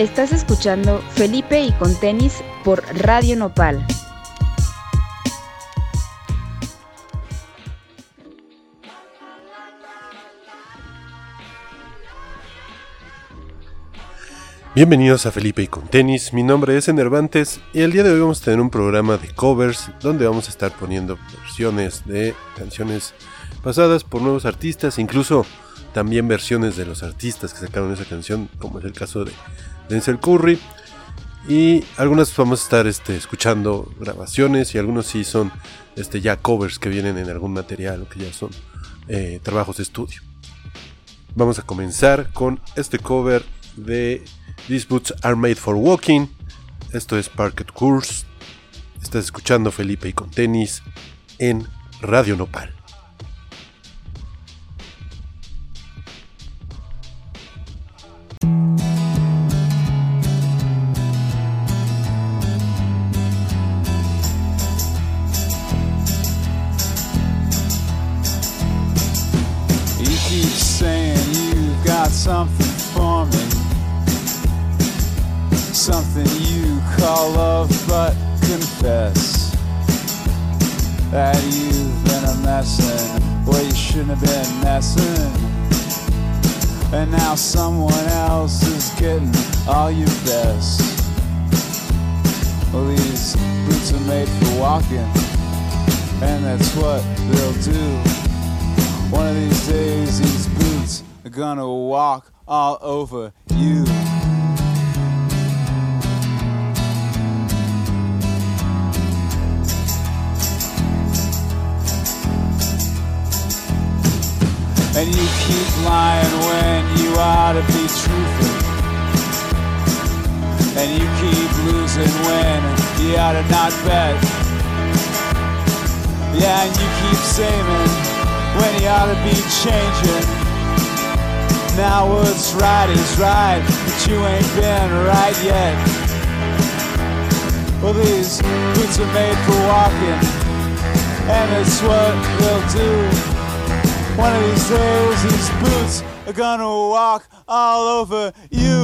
Estás escuchando Felipe y con tenis por Radio Nopal. Bienvenidos a Felipe y con tenis, mi nombre es Enervantes y el día de hoy vamos a tener un programa de covers donde vamos a estar poniendo versiones de canciones pasadas por nuevos artistas, incluso también versiones de los artistas que sacaron esa canción, como es el caso de Denzel Curry. Y algunas vamos a estar este, escuchando grabaciones y algunos sí son este, ya covers que vienen en algún material o que ya son eh, trabajos de estudio. Vamos a comenzar con este cover de These Boots Are Made for Walking. Esto es Parket Course. Estás escuchando Felipe y con tenis en Radio Nopal. Something for me. Something you call love, but confess that you've been a messin' where you shouldn't have been messing. And now someone else is getting all your best. Well, these boots are made for walking, and that's what they'll do. One of these days, these boots are gonna walk all over you. And you keep lying when you ought to be truthful. And you keep losing when you ought to not bet. Yeah, and you keep saving when you ought to be changing. Now what's right is right, but you ain't been right yet. Well, these boots are made for walking, and it's what they'll do. One of these days, these boots are gonna walk all over you.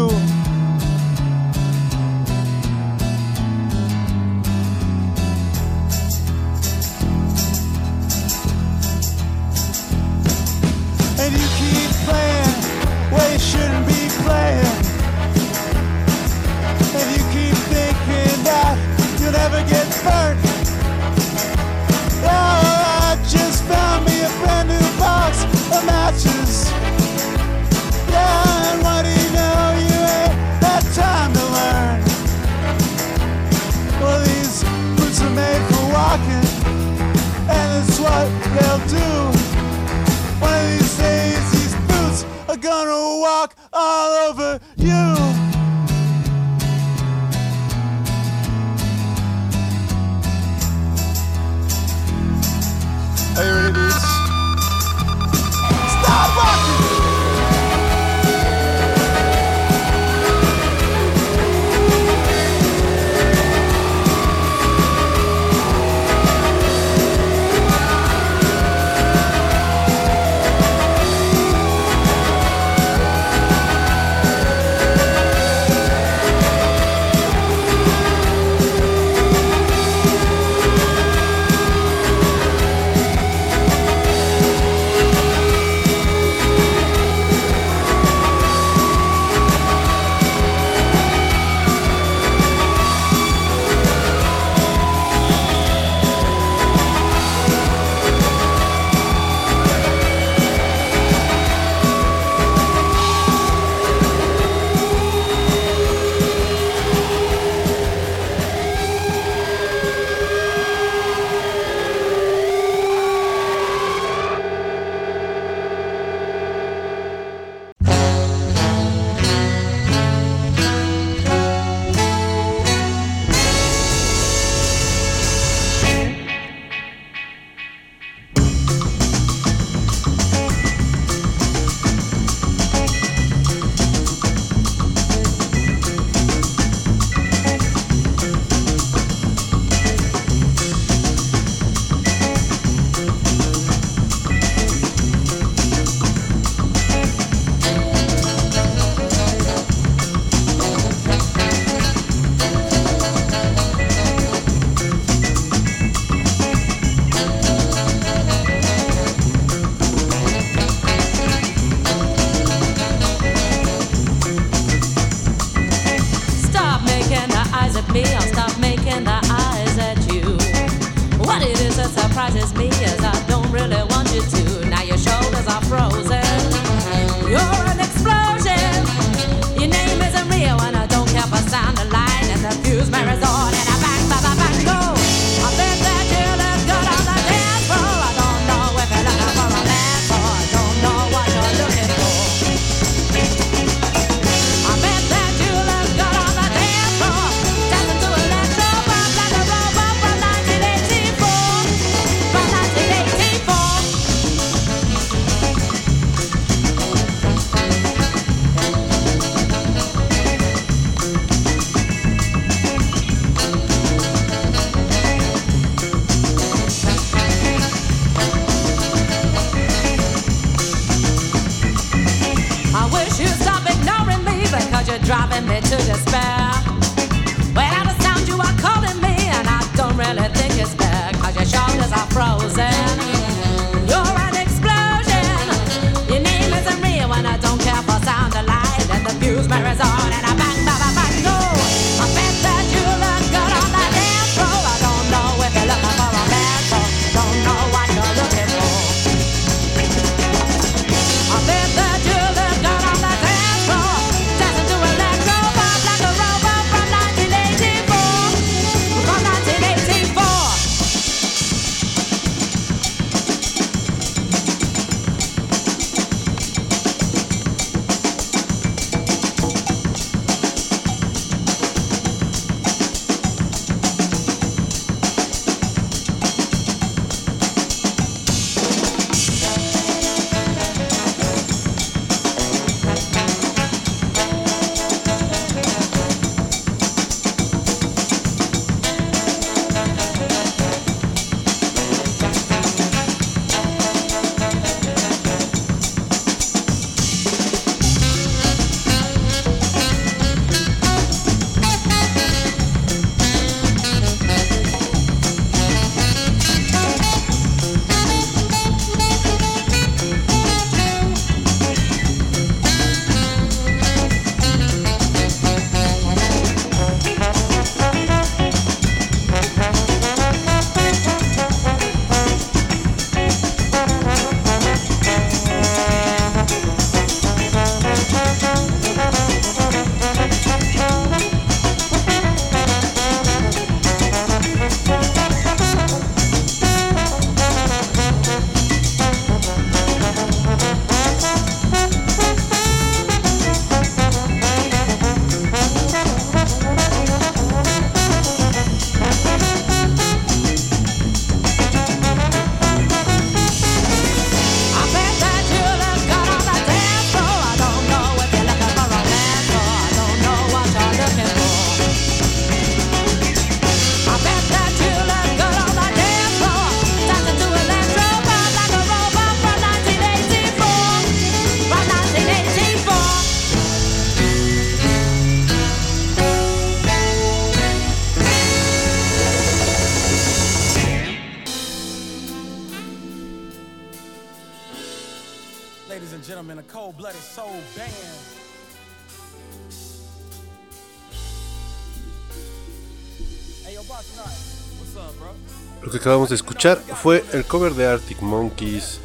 Acabamos de escuchar fue el cover de Arctic Monkeys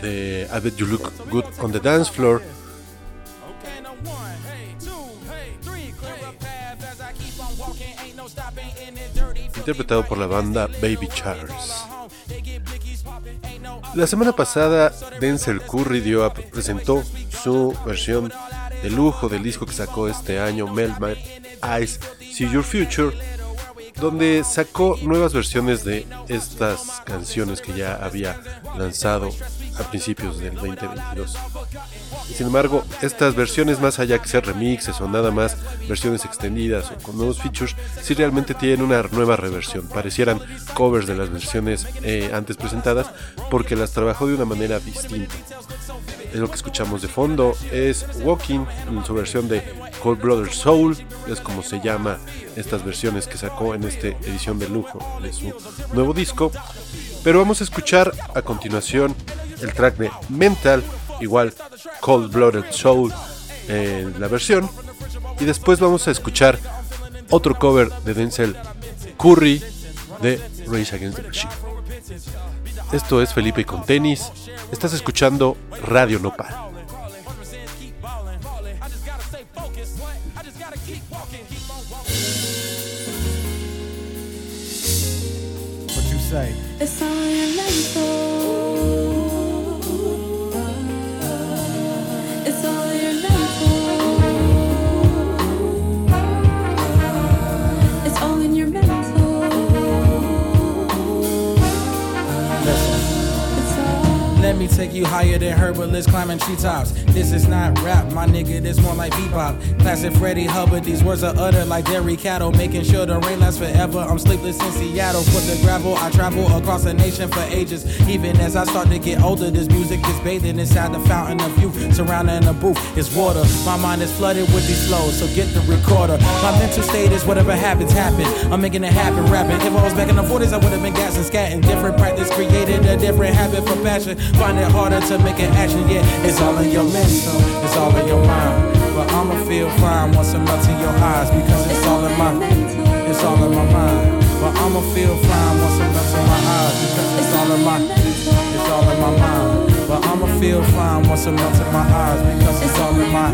de I Bet You Look Good on the Dance Floor. Interpretado por la banda Baby Charles. La semana pasada, Denzel Curry dio a- presentó su versión de lujo del disco que sacó este año, Melt My Eyes, See Your Future, donde sacó nuevas versiones de estas canciones que ya había lanzado a principios del 2022. Sin embargo, estas versiones, más allá que ser remixes o nada más versiones extendidas o con nuevos features, sí realmente tienen una nueva reversión. Parecieran covers de las versiones eh, antes presentadas porque las trabajó de una manera distinta. Es lo que escuchamos de fondo, es Walking en su versión de Cold Brother Soul, es como se llama estas versiones que sacó en esta edición de lujo de su nuevo disco. Pero vamos a escuchar a continuación el track de Mental, igual Cold Blooded Soul en la versión. Y después vamos a escuchar otro cover de Denzel Curry de Rage Against the Machine. Esto es Felipe con tenis. Estás escuchando Radio Nopal. What you say? Let me take you higher than herbalists climbing treetops. This is not rap, my nigga, this more like bebop. Classic Freddie Hubbard, these words are uttered like dairy cattle, making sure the rain lasts forever. I'm sleepless in Seattle, put the gravel. I travel across the nation for ages. Even as I start to get older, this music is bathing inside the fountain of youth. Surrounding the booth is water. My mind is flooded with these flows, so get the recorder. My mental state is whatever happens, happen. I'm making it happen, rapping. If I was back in the 40s, I would have been gassing, scatting. Different practice created a different habit for passion. Find it harder to make an action, yeah. It's all in your mental, it's all in your mind. But I'ma feel fine once it melts in your eyes because it's all in my, it's all in my mind. But I'ma feel fine once it melts in my eyes because it's all in my, it's all in my mind. But I'ma feel fine once it melts in my eyes because it's all in my,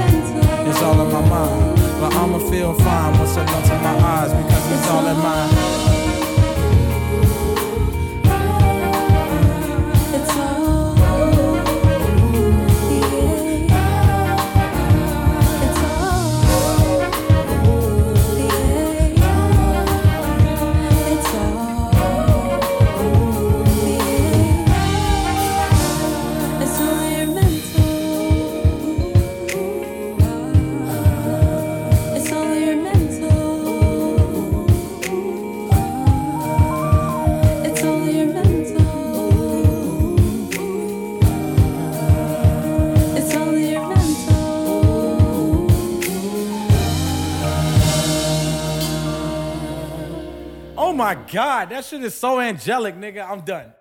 it's all in my mind. But I'ma feel fine once it melts in my eyes because it's all in my. My god, that shit is so angelic, nigga. I'm done.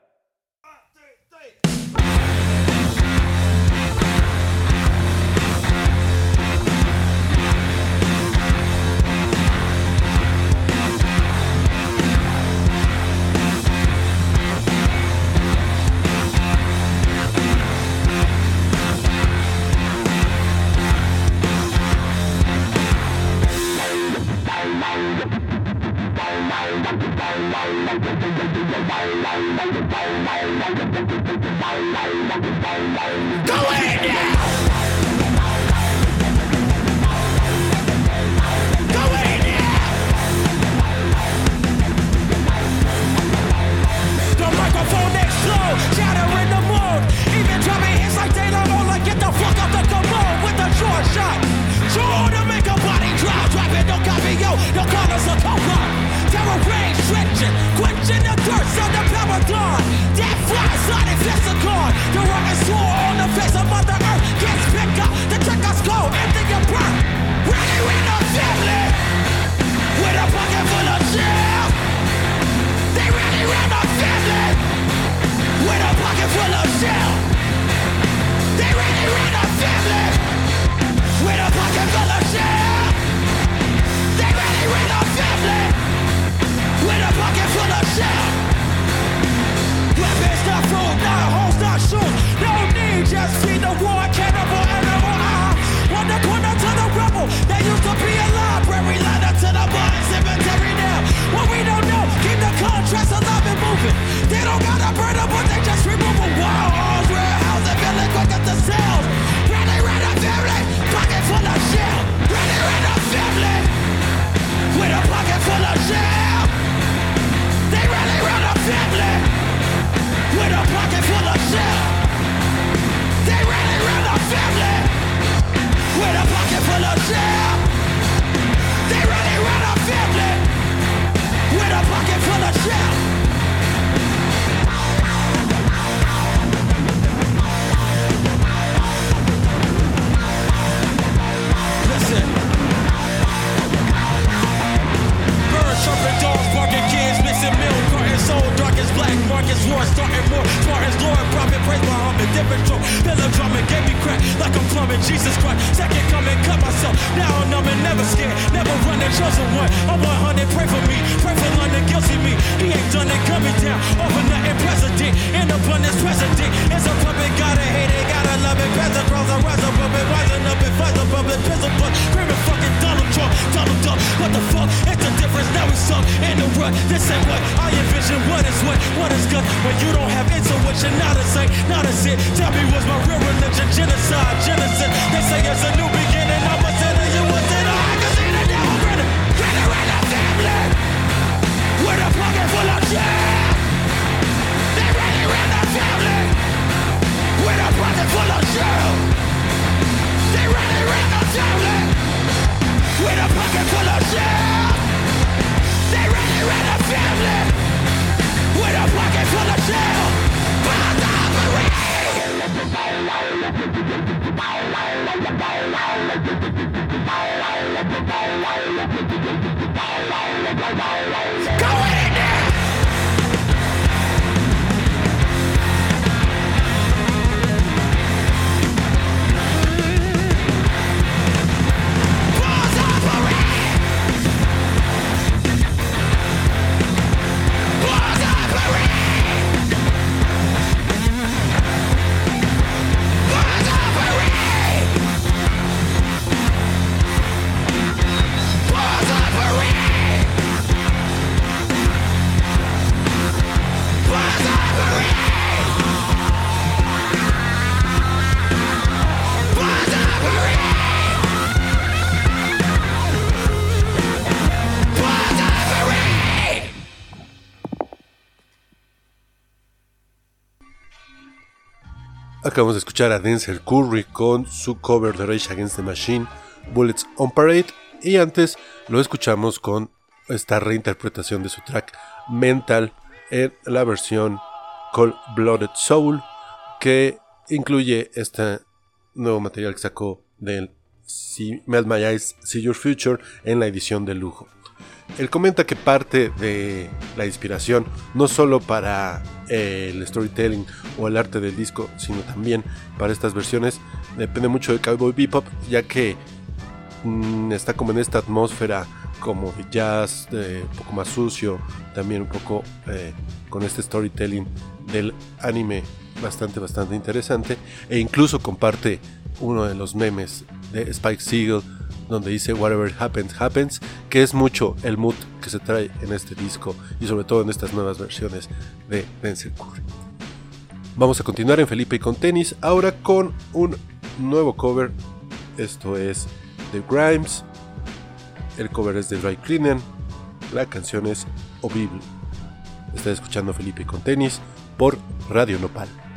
Acabamos de escuchar a Denzel Curry con su cover de Rage Against the Machine, Bullets on Parade, y antes lo escuchamos con esta reinterpretación de su track Mental en la versión Cold Blooded Soul, que incluye este nuevo material que sacó del See, Melt My Eyes, See Your Future en la edición de lujo. Él comenta que parte de la inspiración no solo para eh, el storytelling o el arte del disco, sino también para estas versiones, depende mucho de Cowboy Bebop, ya que mm, está como en esta atmósfera como de jazz, un poco más sucio, también un poco eh, con este storytelling del anime bastante, bastante interesante, e incluso comparte uno de los memes de Spike Siegel donde dice Whatever Happens, Happens, que es mucho el mood que se trae en este disco y sobre todo en estas nuevas versiones de Denzel Curry. Vamos a continuar en Felipe y con tenis, ahora con un nuevo cover. Esto es The Grimes, el cover es de Dry Cleanen, la canción es Ovible. Está escuchando Felipe y con tenis por Radio Nopal.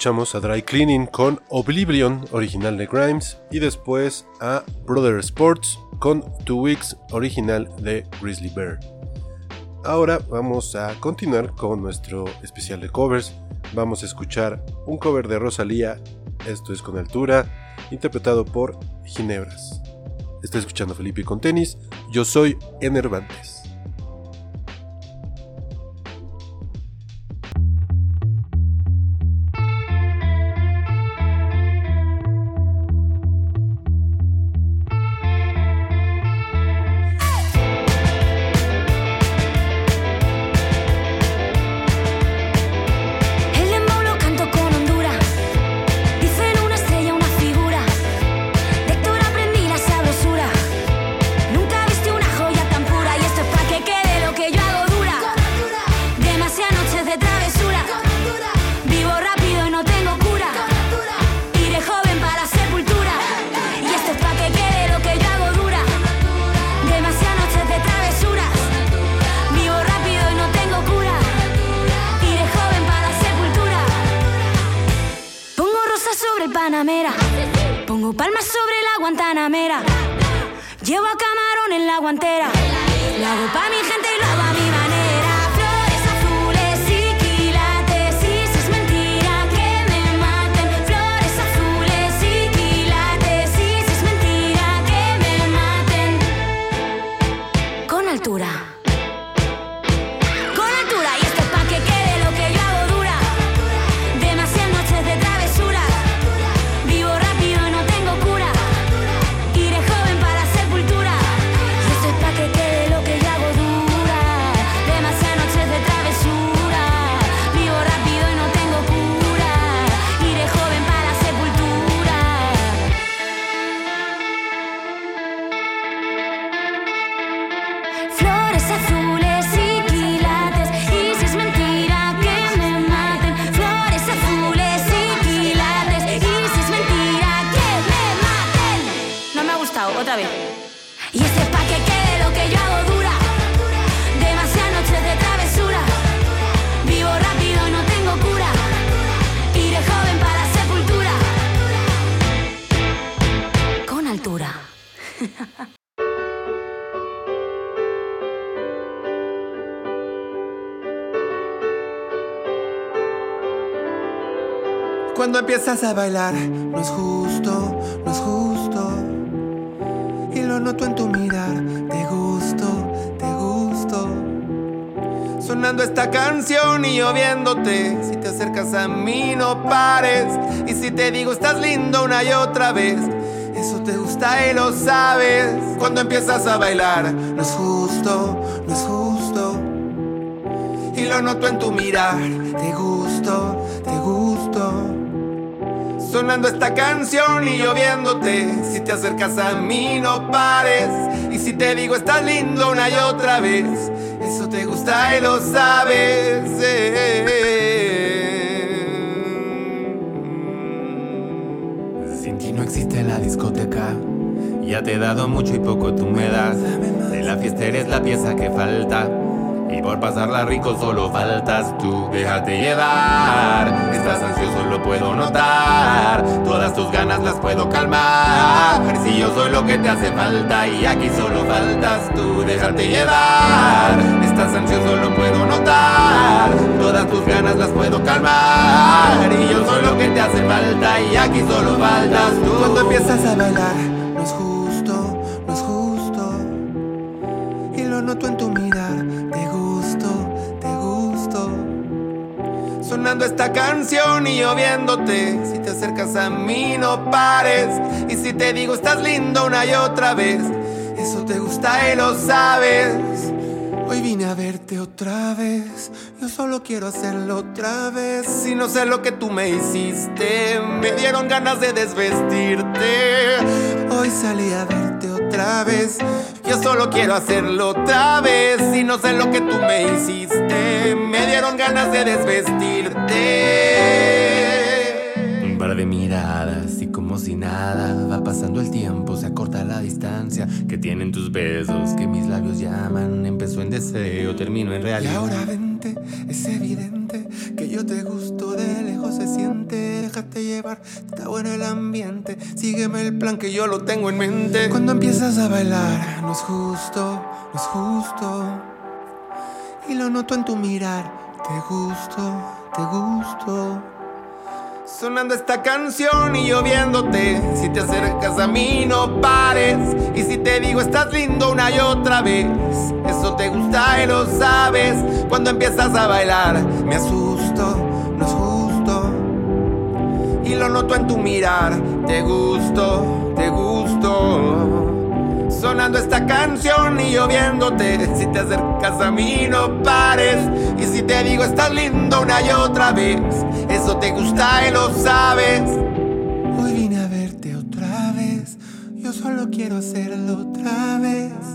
Escuchamos a Dry Cleaning con Oblivion, original de Grimes, y después a Brother Sports con Two Weeks, original de Grizzly Bear. Ahora vamos a continuar con nuestro especial de covers. Vamos a escuchar un cover de Rosalía, esto es con altura, interpretado por Ginebras. Está escuchando Felipe con tenis, yo soy Enervantes. Empiezas a bailar, no es justo, no es justo. Y lo noto en tu mirar, te gusto, te gusto. Sonando esta canción y yo viéndote. Si te acercas a mí, no pares. Y si te digo, estás lindo una y otra vez. Eso te gusta y lo sabes. Cuando empiezas a bailar, no es justo, no es justo. Y lo noto en tu mirar, te gusto. Sonando esta canción y yo viéndote. Si te acercas a mí, no pares. Y si te digo, estás lindo una y otra vez. Eso te gusta y lo sabes. Sin ti no existe la discoteca. Ya te he dado mucho y poco tú me das. De la fiesta eres la pieza que falta. Y por pasarla rico solo faltas tú. Déjate llevar. Estás ansioso, lo puedo notar. Todas tus ganas las puedo calmar. Si yo soy lo que te hace falta y aquí solo faltas tú. Déjate llevar. Estás ansioso, lo puedo notar. Todas tus ganas las puedo calmar. Y yo soy lo que te hace falta y aquí solo faltas tú. Cuando empiezas a bailar, no es justo, no es justo. Y lo noto en tu Sonando esta canción y yo viéndote. Si te acercas a mí, no pares. Y si te digo, estás lindo una y otra vez. Eso te gusta y lo sabes. Hoy vine a verte otra vez. Yo solo quiero hacerlo otra vez. Si no sé lo que tú me hiciste, me dieron ganas de desvestirte. Hoy salí a verte otra vez. Yo solo quiero hacerlo otra vez. Si no sé lo que tú me hiciste, me dieron ganas de desvestirte. Un par de miradas y si nada va pasando el tiempo, se acorta la distancia que tienen tus besos, que mis labios llaman. Empezó en deseo, terminó en realidad. Y ahora vente, es evidente que yo te gusto de lejos se siente. llevar. Está bueno el ambiente, sígueme el plan que yo lo tengo en mente. Cuando empiezas a bailar, no es justo, no es justo. Y lo noto en tu mirar, te gusto, te gusto. Sonando esta canción y lloviéndote. Si te acercas a mí, no pares. Y si te digo estás lindo una y otra vez, eso te gusta y lo sabes. Cuando empiezas a bailar, me asusto, no es justo. Y lo noto en tu mirar, te gusto, te gusto. Sonando esta canción y lloviéndote. Si te acercas a mí, no pares. Y si te digo estás lindo una y otra vez, eso te gusta y lo sabes. Hoy vine a verte otra vez. Yo solo quiero hacerlo otra vez.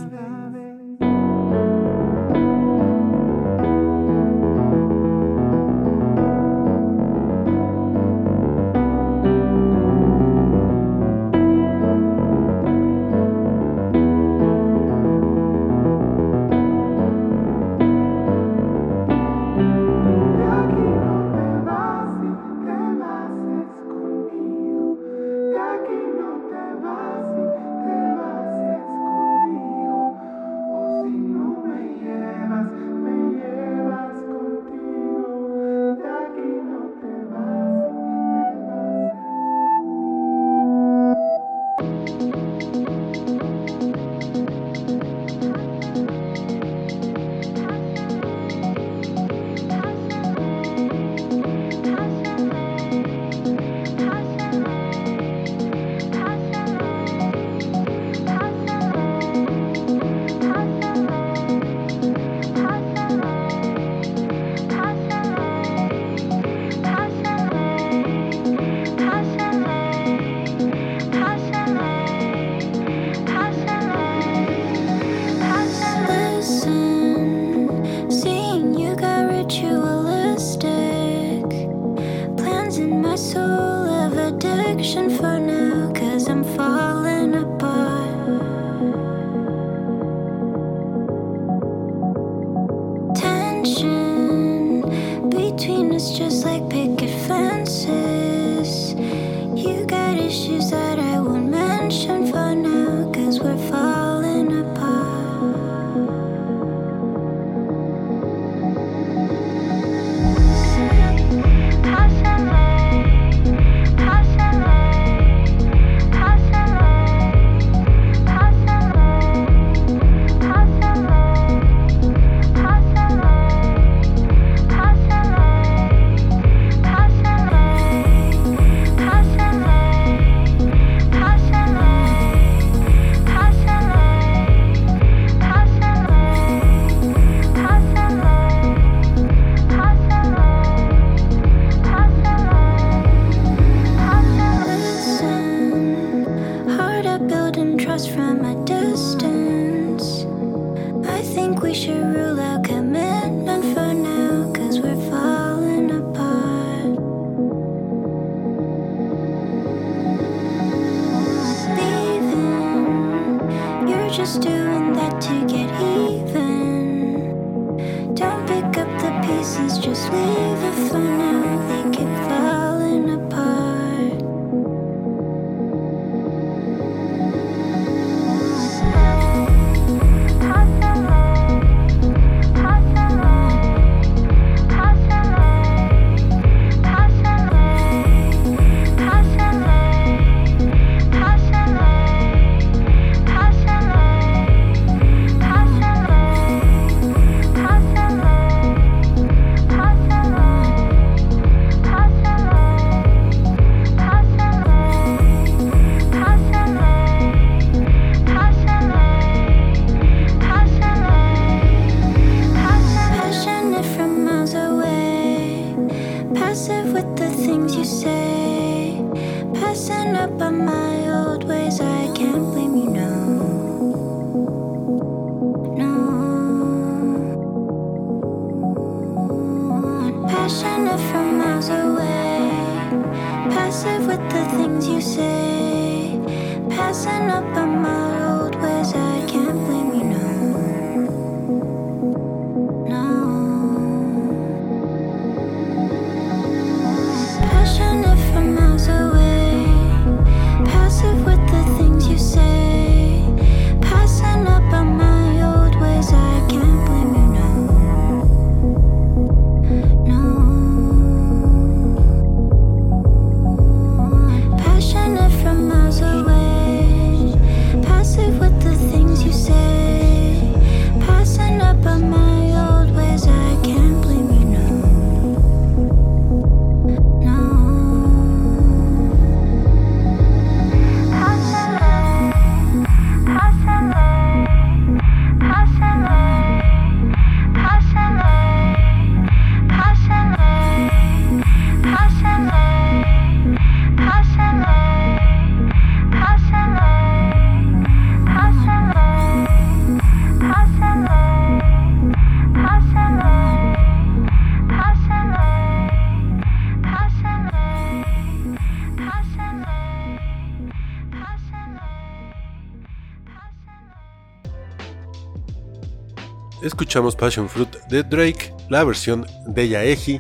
Escuchamos Passion Fruit de Drake, la versión de Yaeji,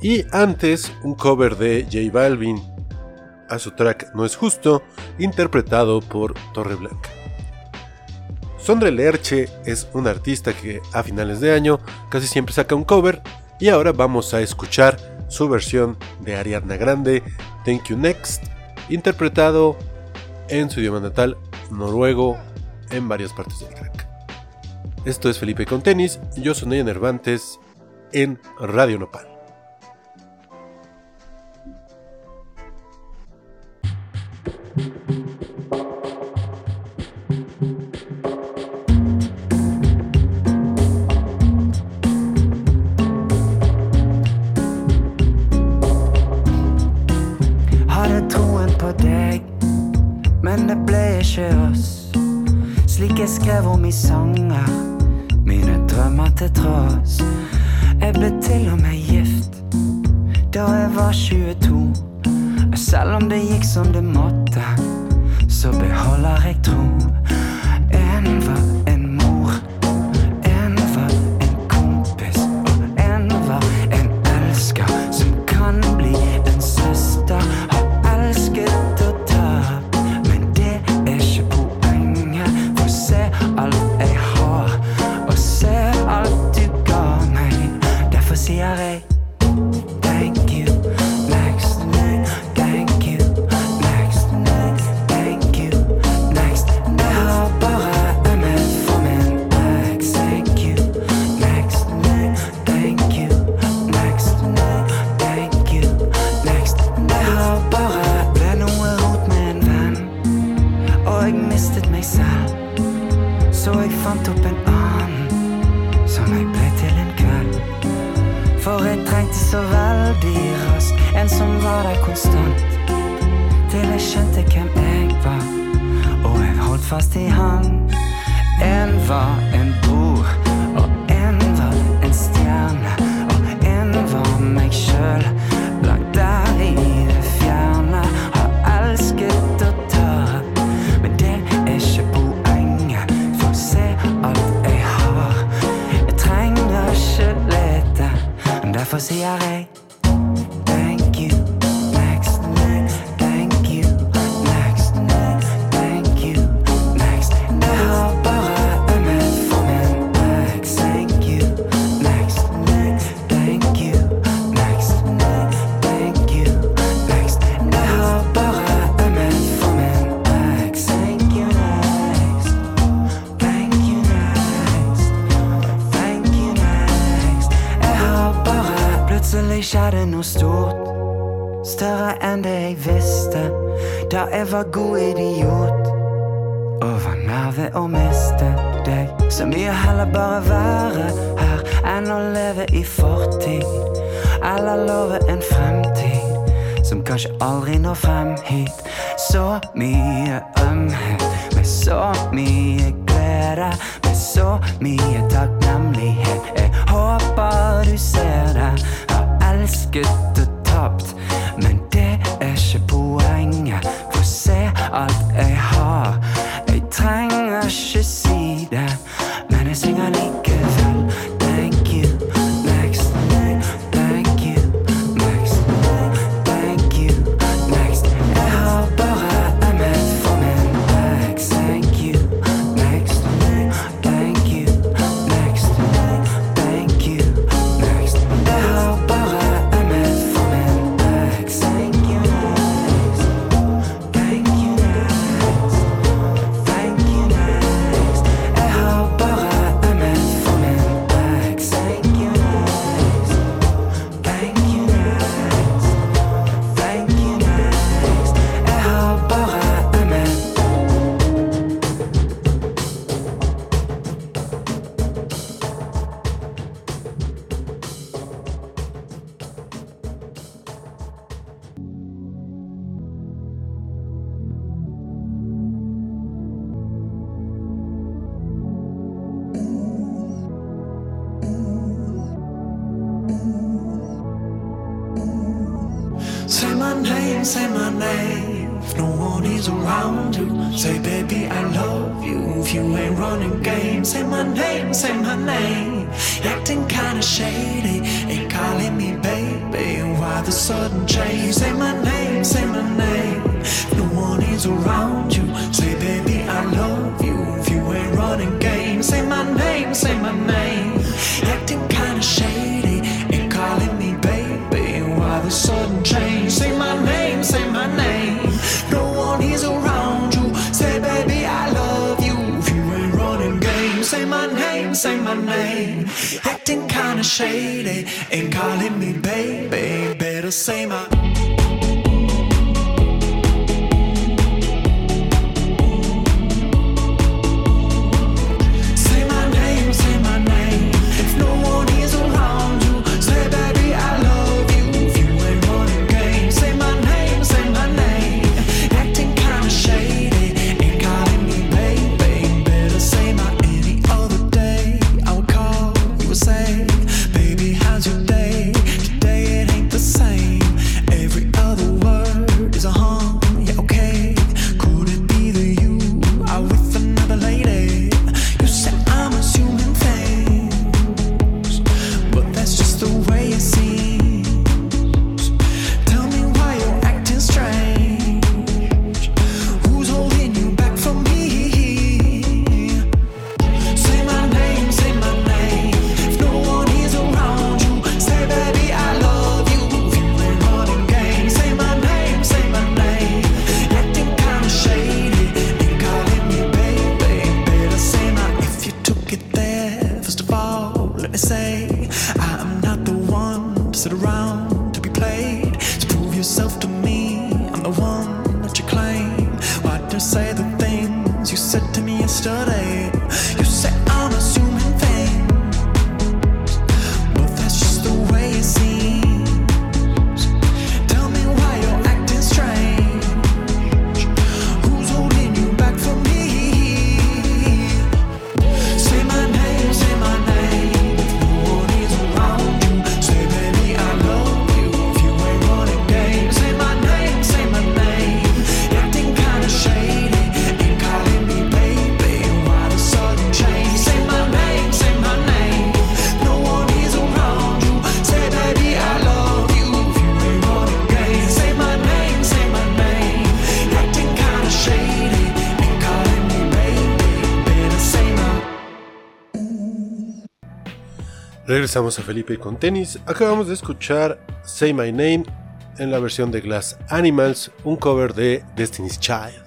y antes un cover de J Balvin a su track No es justo, interpretado por Torre Blanca. Sondre Lerche es un artista que a finales de año casi siempre saca un cover y ahora vamos a escuchar su versión de Ariadna Grande, Thank You Next, interpretado en su idioma natal noruego en varias partes del track. Esto es Felipe con tenis, yo soy Naya Nervantes en Radio Nopal. Men det ble ikke oss. Slik jeg skrev om i sanger, mine drømmer til tross. Jeg ble til og med gift da jeg var 22. Selv om det gikk som det måtte, så beholder jeg tro. Jeg var god idiot. Og var nær ved å miste deg. Så mye heller bare være her enn å leve i fortid. Eller love en fremtid som kanskje aldri når frem hit. Så mye ømhet med så mye glede. Med så mye takknemlighet. Jeg håper du ser det. Har elsket og tapt, alt jeg har. Jeg trenger ikke by the sudden change. Say my name, say my name. No one is around you. Say, baby, I love you. If you ain't running game, say my name, say my name. Acting kinda shady and calling me baby. Why the sudden change? Say my name, say my name. No one is around you. Say, baby, I love you. If you ain't running game, say my name, say my name. Acting kinda shady and calling me baby same. I you said to me yesterday. Regresamos a Felipe con tenis. Acabamos de escuchar Say My Name en la versión de Glass Animals, un cover de Destiny's Child.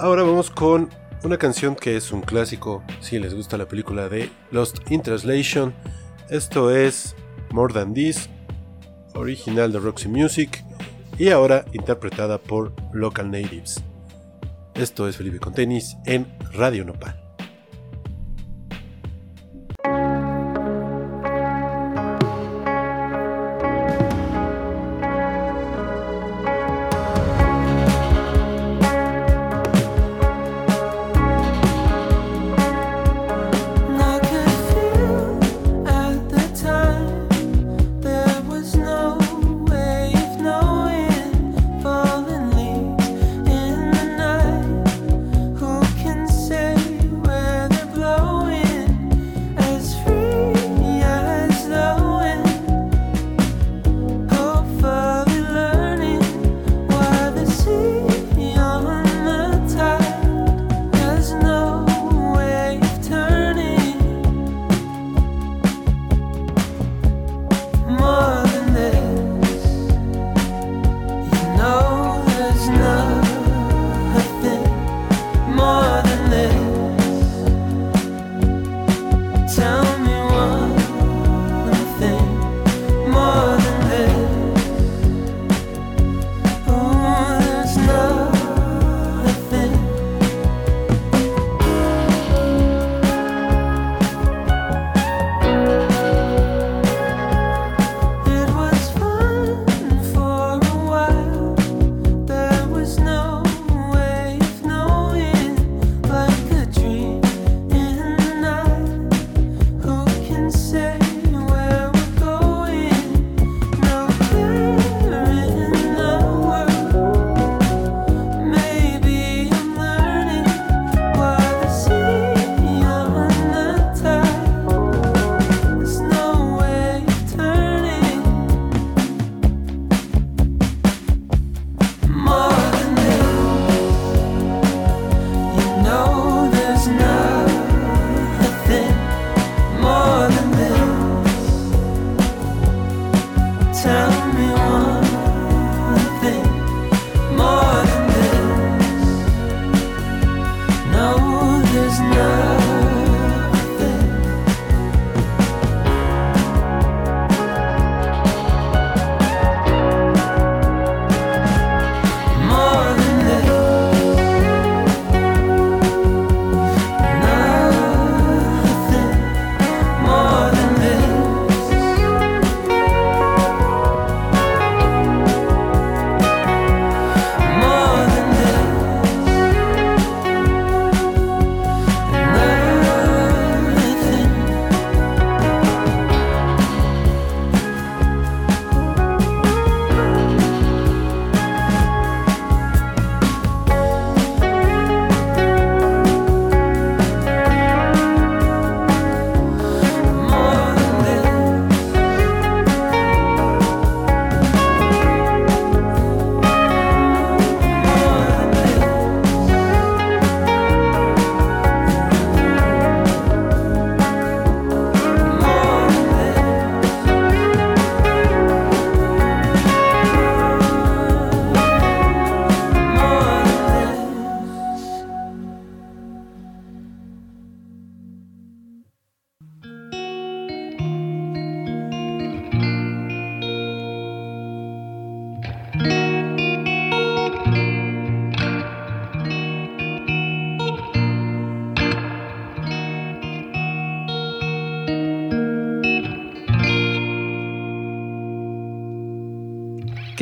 Ahora vamos con una canción que es un clásico, si les gusta la película de Lost in Translation. Esto es More Than This, original de Roxy Music y ahora interpretada por Local Natives. Esto es Felipe con tenis en Radio Nopal.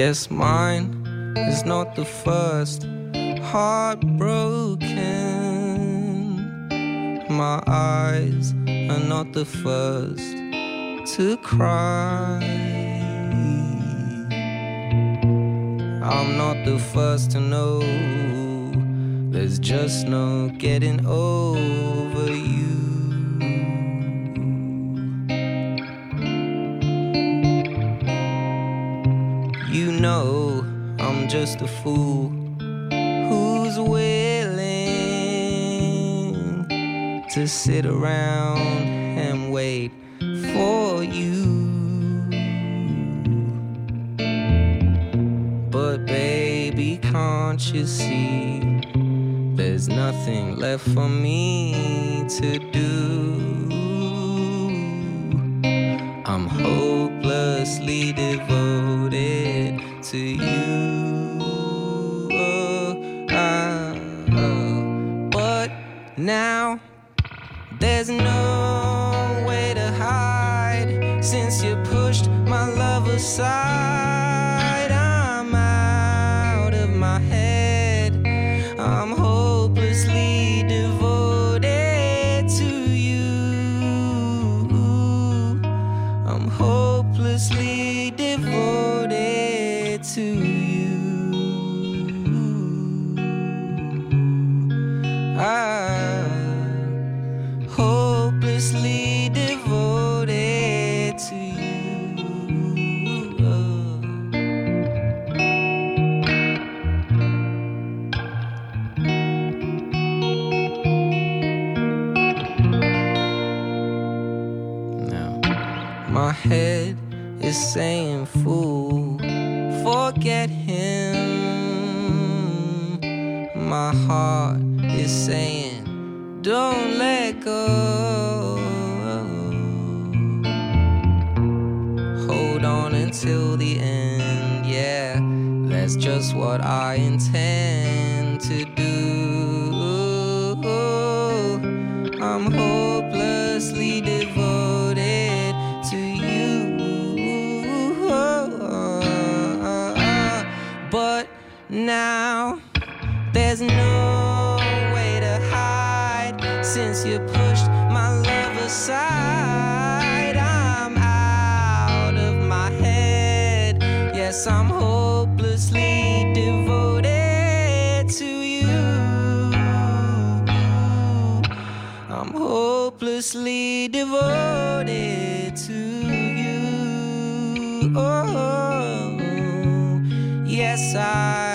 Guess mine is not the first heartbroken. My eyes are not the first to cry. I'm not the first to know. There's just no getting over you. Just a fool who's willing to sit around and wait for you. But baby, can't you see? There's nothing left for me to do. side. Until the end, yeah, that's just what I intend to do. I'm hopelessly devoted to you. But now there's no way to hide since you pushed my love aside. Yes, I'm hopelessly devoted to you. I'm hopelessly devoted to you. Oh, yes, I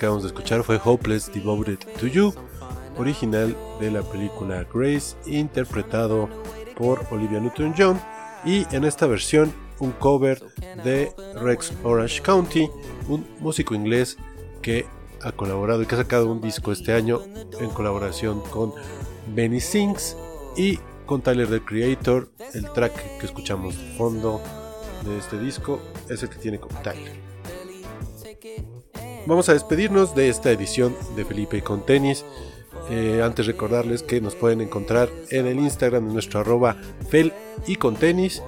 acabamos de escuchar fue Hopeless Devoted to You, original de la película Grace, interpretado por Olivia Newton-John y en esta versión un cover de Rex Orange County, un músico inglés que ha colaborado y que ha sacado un disco este año en colaboración con Benny Sings y con Tyler the Creator. El track que escuchamos de fondo de este disco es el que tiene con Tyler. Vamos a despedirnos de esta edición de Felipe con tenis. Eh, antes recordarles que nos pueden encontrar en el Instagram de nuestro arroba fel y con tenis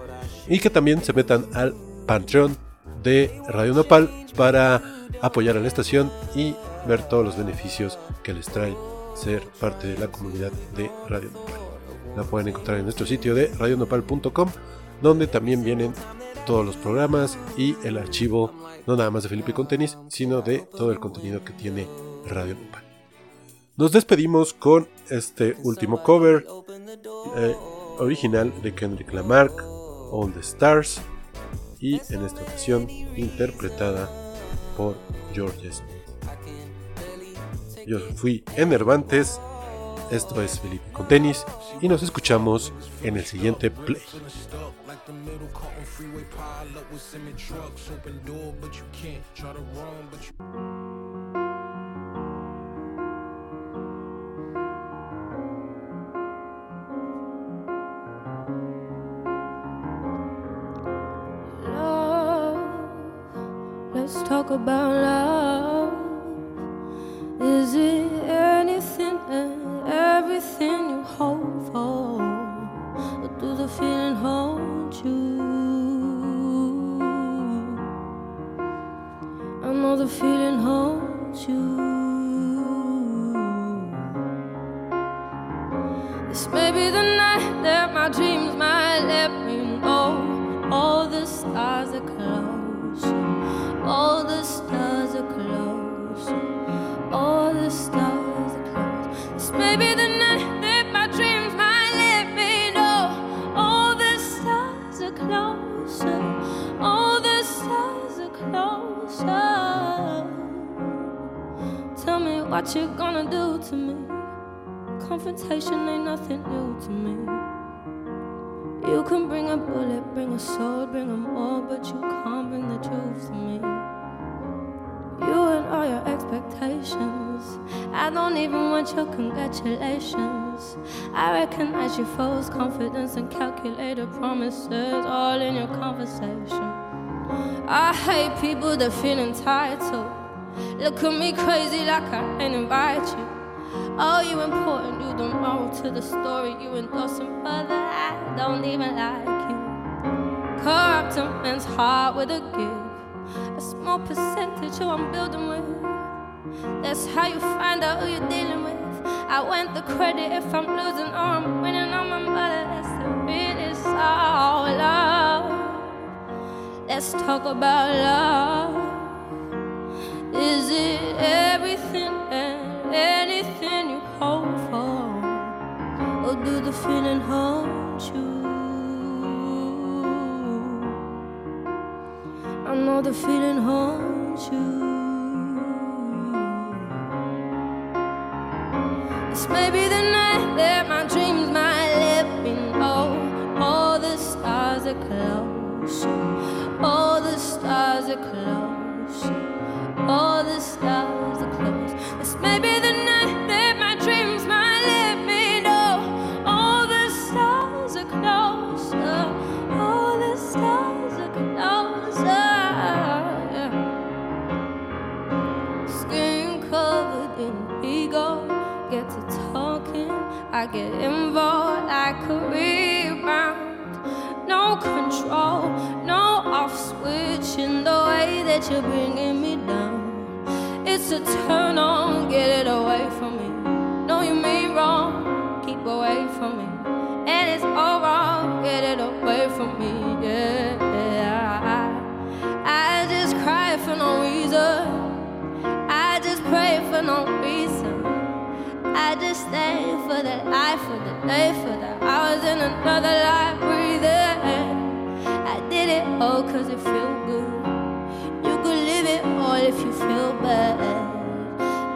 y que también se metan al Patreon de Radio Nopal para apoyar a la estación y ver todos los beneficios que les trae ser parte de la comunidad de Radio Nopal. La pueden encontrar en nuestro sitio de radionopal.com donde también vienen todos los programas y el archivo no nada más de Felipe con tenis, sino de todo el contenido que tiene Radio Nopal. Nos despedimos con este último cover eh, original de Kendrick Lamar, All the Stars, y en esta ocasión interpretada por George Smith. Yo fui Enervantes, esto es Felipe con tenis, y nos escuchamos en el siguiente play. up the middle, caught on freeway, pile up with semi trucks. Open door, but you can't. Try to run, but you. Let's talk about love. Is it anything and everything you hope for? Or do the feeling hold? The feeling holds you. This may be the night that my dreams might let me know all the stars are close, all the stars are close, all the stars are close. This may be the night what you gonna do to me. Confrontation ain't nothing new to me. You can bring a bullet, bring a sword, bring them all, but you can't bring the truth to me. You and all your expectations. I don't even want your congratulations. I recognize your false confidence and calculated promises all in your conversation. I hate people that feel entitled. Look at me crazy like I ain't invite you. Oh, you important, you the moral to the story. You endorsing further, I don't even like you. Corrupt a man's heart with a gift. A small percentage who I'm building with. That's how you find out who you're dealing with. I want the credit if I'm losing or I'm winning on my mother. That's the real, it's all love. Let's talk about love. Is it everything and anything you hope for? Or do the feeling haunt you? I know the feeling holds you. This may be the night that my dreams might let me know. All the stars are close. All the stars are close. All the stars are close. This may be the night that my dreams might let me know. All the stars are closer. All the stars are closer. Skin covered in ego. Get to talking. I get involved like a rebound. No control, no off switch in the way that you're bringing me down. A turn on, get it away from me. No, you mean wrong, keep away from me. And it's all wrong, get it away from me. Yeah, I just cry for no reason. I just pray for no reason. I just stay for the life, for the day, for the hours in another life breathing. I did it all cause it feel good. All if you feel bad.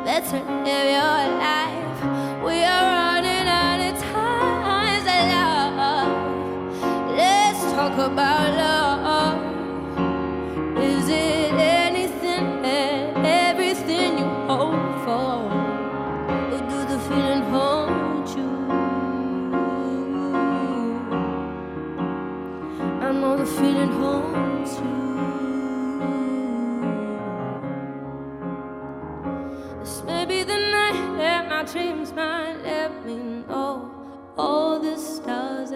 Better live your life. We are running out of time. So love. Let's talk about love.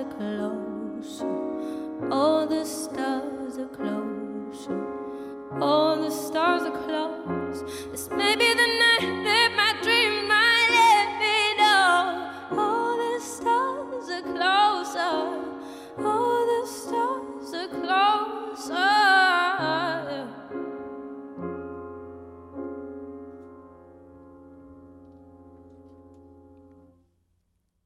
close. Oh.